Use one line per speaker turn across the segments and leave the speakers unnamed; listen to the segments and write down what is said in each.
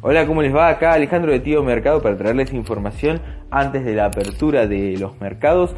Hola, ¿cómo les va? Acá Alejandro de Tío Mercado para traerles información antes de la apertura de los mercados.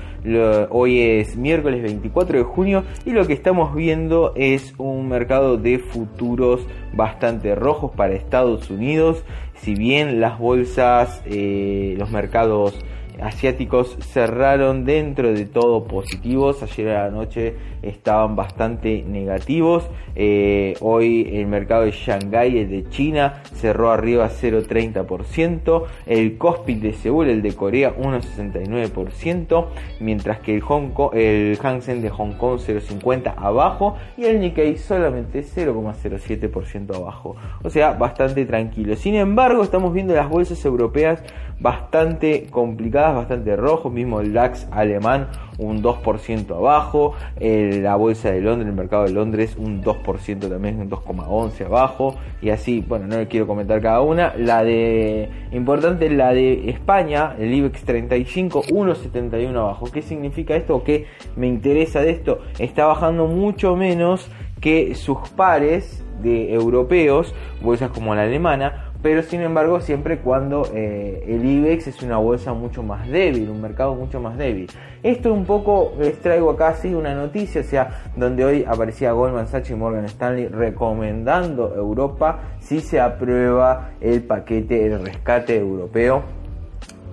hoy es miércoles 24 de junio y lo que estamos viendo es un mercado de futuros bastante rojos para Estados Unidos. Si bien las bolsas, eh, los mercados asiáticos cerraron dentro de todo positivos. Ayer a la noche estaban bastante negativos. Eh, hoy el mercado de Shanghái, el de China, cerró arriba 0,30%. El Kospi de Seúl, el de Corea, 1,69%. Mientras que el, Hong Kong, el Hansen de Hong Kong, 0,50% abajo. Y el Nikkei solamente 0,07% abajo. O sea, bastante tranquilo. Sin embargo, estamos viendo las bolsas europeas bastante complicadas, bastante rojos. Mismo el DAX alemán un 2% abajo. la bolsa de Londres, el mercado de Londres, un 2% también, un 2,11 abajo. Y así, bueno, no le quiero comentar cada una. La de, importante, la de España, el IBEX 35, 1,71 abajo. ¿Qué significa esto? ¿Qué me interesa de esto? Está bajando mucho menos que sus pares de europeos, bolsas como la alemana, pero sin embargo siempre cuando eh, el IBEX es una bolsa mucho más débil, un mercado mucho más débil. Esto un poco les traigo acá así una noticia, o sea, donde hoy aparecía Goldman Sachs y Morgan Stanley recomendando Europa si se aprueba el paquete de rescate europeo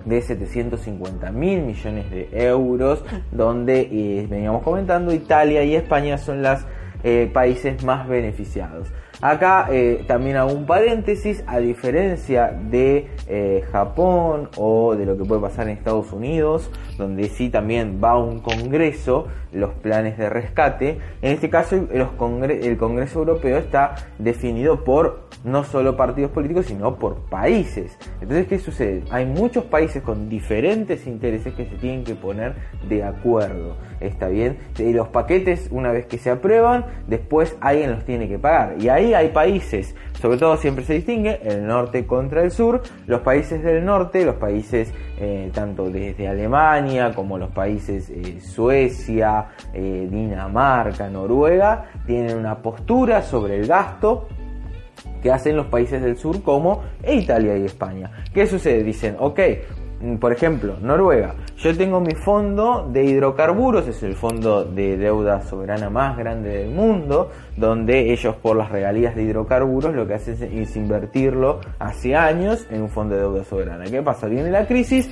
de 750 mil millones de euros, donde eh, veníamos comentando Italia y España son los eh, países más beneficiados. Acá eh, también hago un paréntesis, a diferencia de eh, Japón o de lo que puede pasar en Estados Unidos, donde sí también va un congreso, los planes de rescate, en este caso el Congreso Europeo está definido por no solo partidos políticos, sino por países. Entonces, ¿qué sucede? Hay muchos países con diferentes intereses que se tienen que poner de acuerdo. ¿Está bien? Los paquetes, una vez que se aprueban, después alguien los tiene que pagar. Y ahí hay países, sobre todo siempre se distingue el norte contra el sur. Los países del norte, los países eh, tanto desde Alemania como los países eh, Suecia, eh, Dinamarca, Noruega, tienen una postura sobre el gasto que hacen los países del sur como Italia y España. ¿Qué sucede? Dicen, ok, mm, por ejemplo, Noruega, yo tengo mi fondo de hidrocarburos, es el fondo de deuda soberana más grande del mundo, donde ellos por las regalías de hidrocarburos lo que hacen es invertirlo hace años en un fondo de deuda soberana. ¿Qué pasa? Viene la crisis,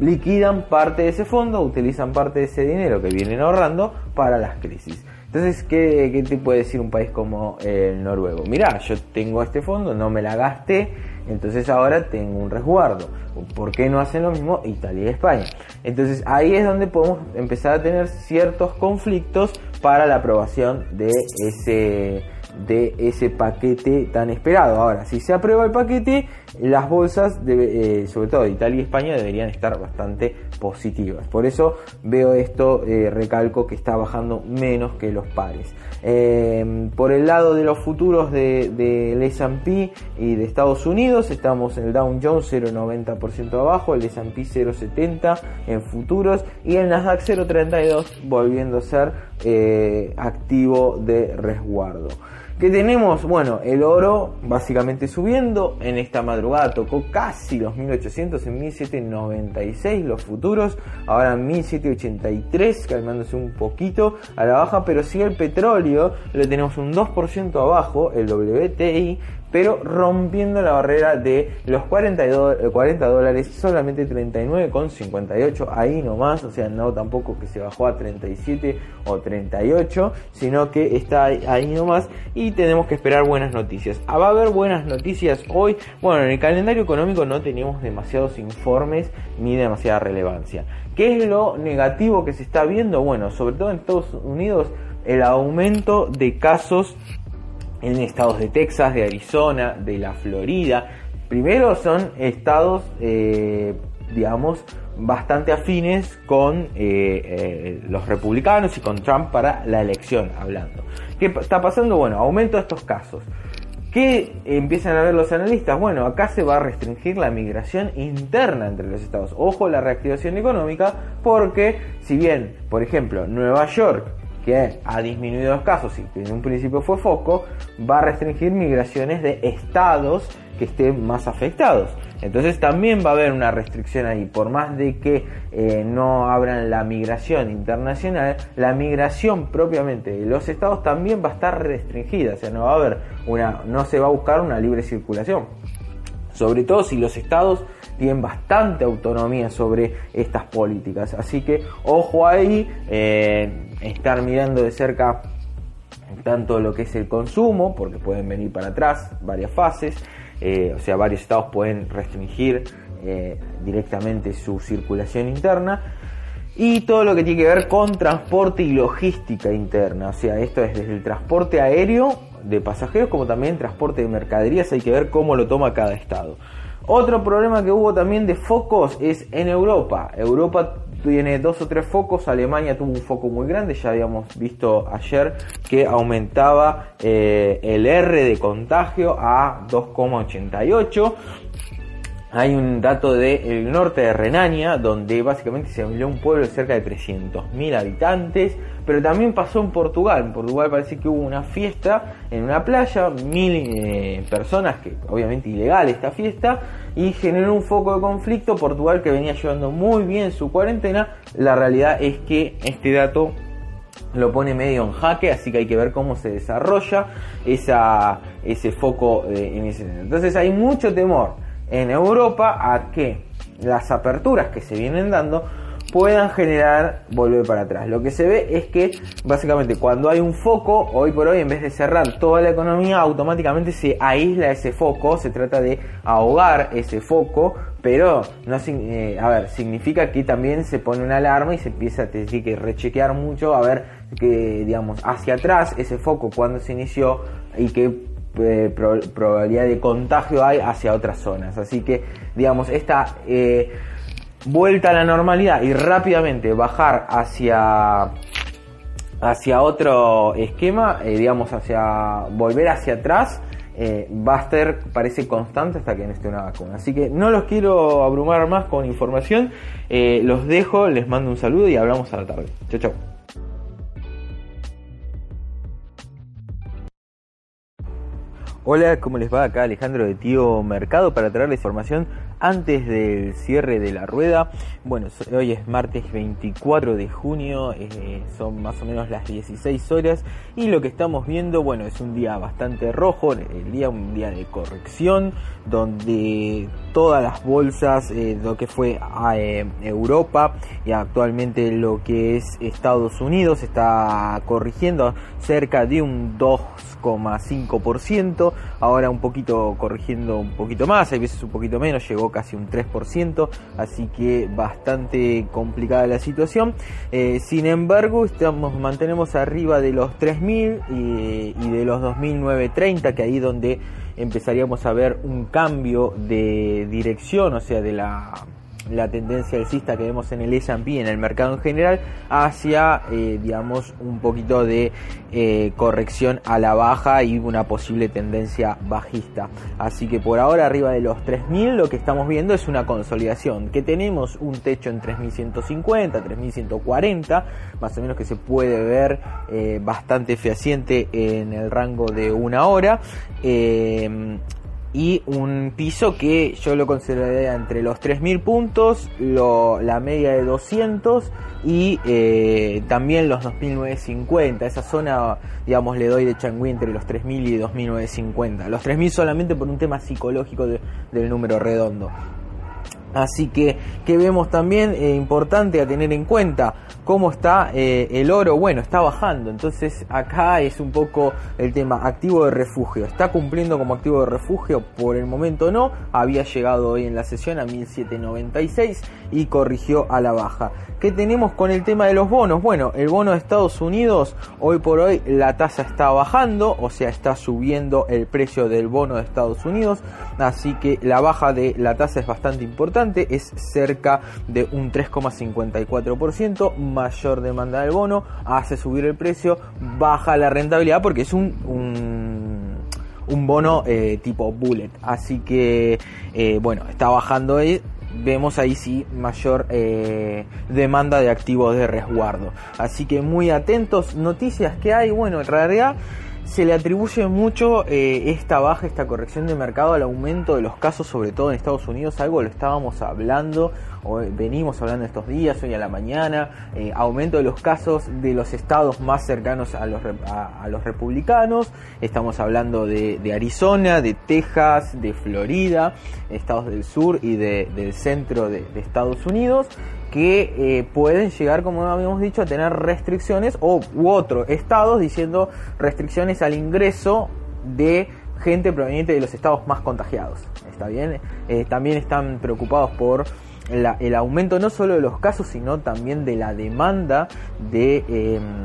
liquidan parte de ese fondo, utilizan parte de ese dinero que vienen ahorrando para las crisis. Entonces, ¿qué, te puede decir un país como el noruego? Mira, yo tengo este fondo, no me la gasté, entonces ahora tengo un resguardo. ¿Por qué no hacen lo mismo Italia y España? Entonces ahí es donde podemos empezar a tener ciertos conflictos para la aprobación de ese de ese paquete tan esperado. Ahora, si se aprueba el paquete, las bolsas, eh, sobre todo Italia y España, deberían estar bastante positivas. Por eso veo esto, eh, recalco que está bajando menos que los pares. Eh, por el lado de los futuros del de, S&P y de Estados Unidos, estamos en el Dow Jones 0,90% abajo, el S&P 0,70 en futuros y el Nasdaq 0,32 volviendo a ser activo de resguardo. ¿Qué tenemos? Bueno, el oro básicamente subiendo. En esta madrugada tocó casi los 1800 en 1796 los futuros. Ahora 1783 calmándose un poquito a la baja. Pero sigue el petróleo. Lo tenemos un 2% abajo. El WTI pero rompiendo la barrera de los 40, 40 dólares, solamente 39,58, ahí nomás, o sea, no tampoco que se bajó a 37 o 38, sino que está ahí nomás y tenemos que esperar buenas noticias. Ah, va a haber buenas noticias hoy, bueno, en el calendario económico no teníamos demasiados informes ni demasiada relevancia. ¿Qué es lo negativo que se está viendo? Bueno, sobre todo en Estados Unidos, el aumento de casos en estados de Texas, de Arizona, de la Florida. Primero son estados, eh, digamos, bastante afines con eh, eh, los republicanos y con Trump para la elección, hablando. ¿Qué está pasando? Bueno, aumento de estos casos. ¿Qué empiezan a ver los analistas? Bueno, acá se va a restringir la migración interna entre los estados. Ojo la reactivación económica, porque si bien, por ejemplo, Nueva York que ha disminuido los casos y que en un principio fue foco, va a restringir migraciones de estados que estén más afectados. Entonces también va a haber una restricción ahí, por más de que eh, no abran la migración internacional, la migración propiamente de los estados también va a estar restringida, o sea, no va a haber una, no se va a buscar una libre circulación. Sobre todo si los estados tienen bastante autonomía sobre estas políticas. Así que ojo ahí, eh, estar mirando de cerca tanto lo que es el consumo, porque pueden venir para atrás varias fases, eh, o sea, varios estados pueden restringir eh, directamente su circulación interna. Y todo lo que tiene que ver con transporte y logística interna, o sea, esto es desde el transporte aéreo de pasajeros como también transporte de mercaderías, hay que ver cómo lo toma cada estado. Otro problema que hubo también de focos es en Europa. Europa tiene dos o tres focos, Alemania tuvo un foco muy grande, ya habíamos visto ayer que aumentaba eh, el R de contagio a 2,88. Hay un dato del norte de Renania, donde básicamente se abrió un pueblo de cerca de 300.000 habitantes, pero también pasó en Portugal. En Portugal parece que hubo una fiesta en una playa, mil eh, personas, que obviamente ilegal esta fiesta, y generó un foco de conflicto. Portugal que venía llevando muy bien su cuarentena, la realidad es que este dato lo pone medio en jaque, así que hay que ver cómo se desarrolla esa, ese foco eh, en ese Entonces hay mucho temor en Europa a que las aperturas que se vienen dando puedan generar volver para atrás. Lo que se ve es que básicamente cuando hay un foco, hoy por hoy en vez de cerrar toda la economía, automáticamente se aísla ese foco, se trata de ahogar ese foco, pero no eh, a ver, significa que también se pone una alarma y se empieza a decir que rechequear mucho a ver que digamos hacia atrás ese foco cuando se inició y que eh, probabilidad de contagio hay hacia otras zonas. Así que, digamos, esta eh, vuelta a la normalidad y rápidamente bajar hacia hacia otro esquema, eh, digamos, hacia volver hacia atrás, va a estar, parece constante hasta que no esté una vacuna. Así que no los quiero abrumar más con información, los dejo, les mando un saludo y hablamos a la tarde. Chao, chao. Hola, ¿cómo les va? Acá Alejandro de Tío Mercado para traerles información antes del cierre de la rueda. Bueno, hoy es martes 24 de junio, eh, son más o menos las 16 horas y lo que estamos viendo, bueno, es un día bastante rojo, el día un día de corrección, donde todas las bolsas, eh, lo que fue eh, Europa y actualmente lo que es Estados Unidos está corrigiendo cerca de un 2,5%, ahora un poquito corrigiendo un poquito más, hay veces un poquito menos, llegó casi un 3%, así que bastante complicada la situación. Eh, sin embargo, estamos, mantenemos arriba de los 3.000 y, y de los 2.930, que ahí donde empezaríamos a ver un cambio de dirección, o sea, de la la tendencia alcista que vemos en el S&P en el mercado en general hacia eh, digamos un poquito de eh, corrección a la baja y una posible tendencia bajista. Así que por ahora arriba de los 3000 lo que estamos viendo es una consolidación que tenemos un techo en 3150 3140 más o menos que se puede ver eh, bastante fehaciente en el rango de una hora y un piso que yo lo consideraría entre los 3.000 puntos, la media de 200 y eh, también los 2.950. Esa zona, digamos, le doy de Changui entre los 3.000 y 2.950. Los 3.000 solamente por un tema psicológico del número redondo. Así que, que vemos también eh, importante a tener en cuenta cómo está eh, el oro. Bueno, está bajando. Entonces acá es un poco el tema activo de refugio. Está cumpliendo como activo de refugio. Por el momento no. Había llegado hoy en la sesión a 1796 y corrigió a la baja. ¿Qué tenemos con el tema de los bonos? Bueno, el bono de Estados Unidos, hoy por hoy la tasa está bajando, o sea, está subiendo el precio del bono de Estados Unidos, así que la baja de la tasa es bastante importante, es cerca de un 3,54%, mayor demanda del bono, hace subir el precio, baja la rentabilidad porque es un, un bono eh, tipo bullet. Así que, eh, bueno, está bajando vemos ahí sí mayor eh, demanda de activos de resguardo. Así que muy atentos, noticias que hay, bueno, en realidad se le atribuye mucho eh, esta baja, esta corrección de mercado al aumento de los casos, sobre todo en Estados Unidos, algo lo estábamos hablando, o venimos hablando estos días, hoy a la mañana, eh, aumento de los casos de los estados más cercanos a los, a, los republicanos, estamos hablando de, Arizona, de Texas, de Florida, estados del sur y del centro de Estados Unidos, que eh, pueden llegar, como habíamos dicho, a tener restricciones o u otros estados diciendo restricciones al ingreso de gente proveniente de los estados más contagiados. ¿Está bien? Eh, también están preocupados por el aumento no solo de los casos, sino también de la demanda de... Em,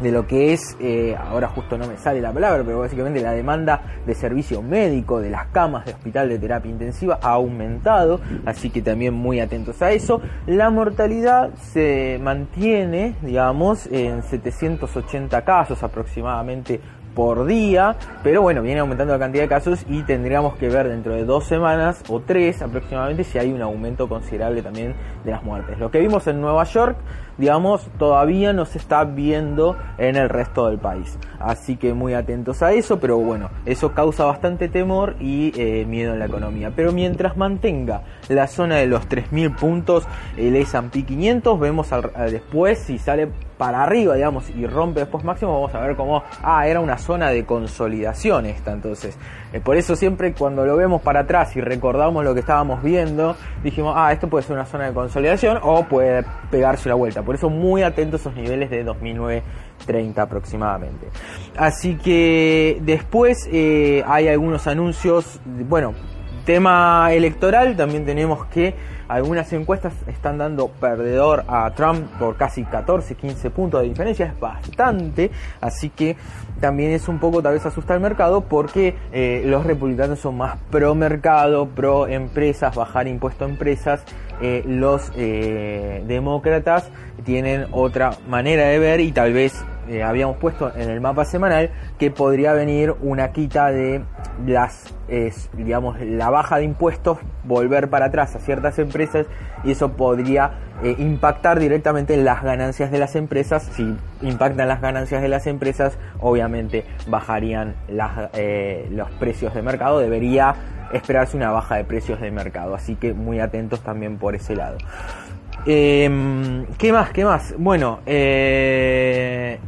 de lo que es, eh, ahora justo no me sale la palabra, pero básicamente la demanda de servicio médico, de las camas de hospital de terapia intensiva ha aumentado, así que también muy atentos a eso. La mortalidad se mantiene, digamos, en 780 casos aproximadamente por día, pero bueno, viene aumentando la cantidad de casos y tendríamos que ver dentro de dos semanas o tres aproximadamente si hay un aumento considerable también de las muertes. Lo que vimos en Nueva York digamos, todavía no se está viendo en el resto del país. Así que muy atentos a eso, pero bueno, eso causa bastante temor y eh, miedo en la economía. Pero mientras mantenga la zona de los 3.000 puntos, el S&P 500, vemos después si sale para arriba, digamos, y rompe después máximo, vamos a ver cómo, ah, era una zona de consolidación esta, entonces. Eh, por eso siempre cuando lo vemos para atrás y recordamos lo que estábamos viendo, dijimos, ah, esto puede ser una zona de consolidación o puede pegarse la vuelta. Por eso muy atentos a esos niveles de 2009-30 aproximadamente. Así que después eh, hay algunos anuncios, bueno, tema electoral, también tenemos que algunas encuestas están dando perdedor a Trump por casi 14, 15 puntos de diferencia, es bastante, así que también es un poco tal vez asusta al mercado porque eh, los republicanos son más pro mercado, pro empresas, bajar impuesto a empresas, eh, los eh, demócratas tienen otra manera de ver y tal vez eh, habíamos puesto en el mapa semanal que podría venir una quita de las, digamos, la baja de impuestos, volver para atrás a ciertas empresas y eso podría eh, impactar directamente en las ganancias de las empresas. Si impactan las ganancias de las empresas, obviamente bajarían eh, los precios de mercado. Debería esperarse una baja de precios de mercado, así que muy atentos también por ese lado. Eh, ¿Qué más? ¿Qué más? Bueno, eh,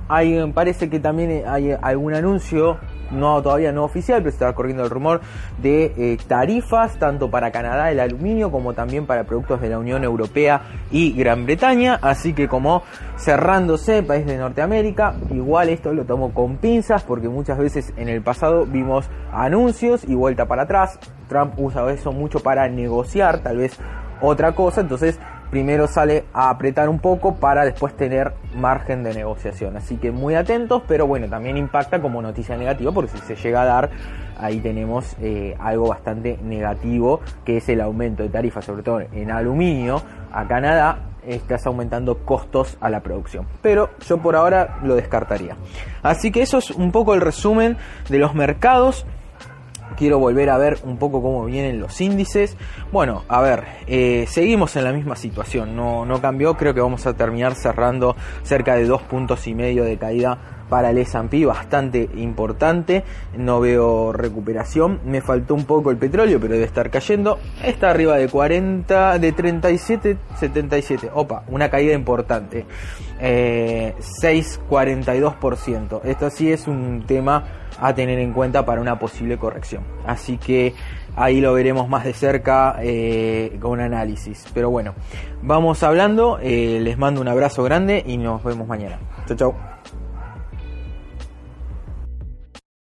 parece que también hay algún anuncio, no todavía no oficial, pero se está corriendo el rumor de eh, tarifas tanto para Canadá el aluminio como también para productos de la Unión Europea y Gran Bretaña. Así que como cerrándose país de Norteamérica, igual esto lo tomo con pinzas porque muchas veces en el pasado vimos anuncios y vuelta para atrás. Trump usa eso mucho para negociar, tal vez otra cosa, entonces primero sale a apretar un poco para después tener margen de negociación. Así que muy atentos, pero bueno, también impacta como noticia negativa porque si se llega a dar, ahí tenemos eh, algo bastante negativo, que es el aumento de tarifas, sobre todo en aluminio, a Canadá, estás aumentando costos a la producción. Pero yo por ahora lo descartaría. Así que eso es un poco el resumen de los mercados quiero volver a ver un poco cómo vienen los índices. Bueno, a ver, eh, seguimos en la misma situación, no, no cambió, creo que vamos a terminar cerrando cerca de dos puntos y medio de caída para el S&P bastante importante, no veo recuperación, me faltó un poco el petróleo, pero debe estar cayendo, está arriba de 40, de 37, 77, opa, una caída importante, eh, 6,42%, esto sí es un tema a tener en cuenta para una posible corrección. Así que ahí lo veremos más de cerca eh, con análisis. Pero bueno, vamos hablando, eh, les mando un abrazo grande y nos vemos mañana. Chao, chao.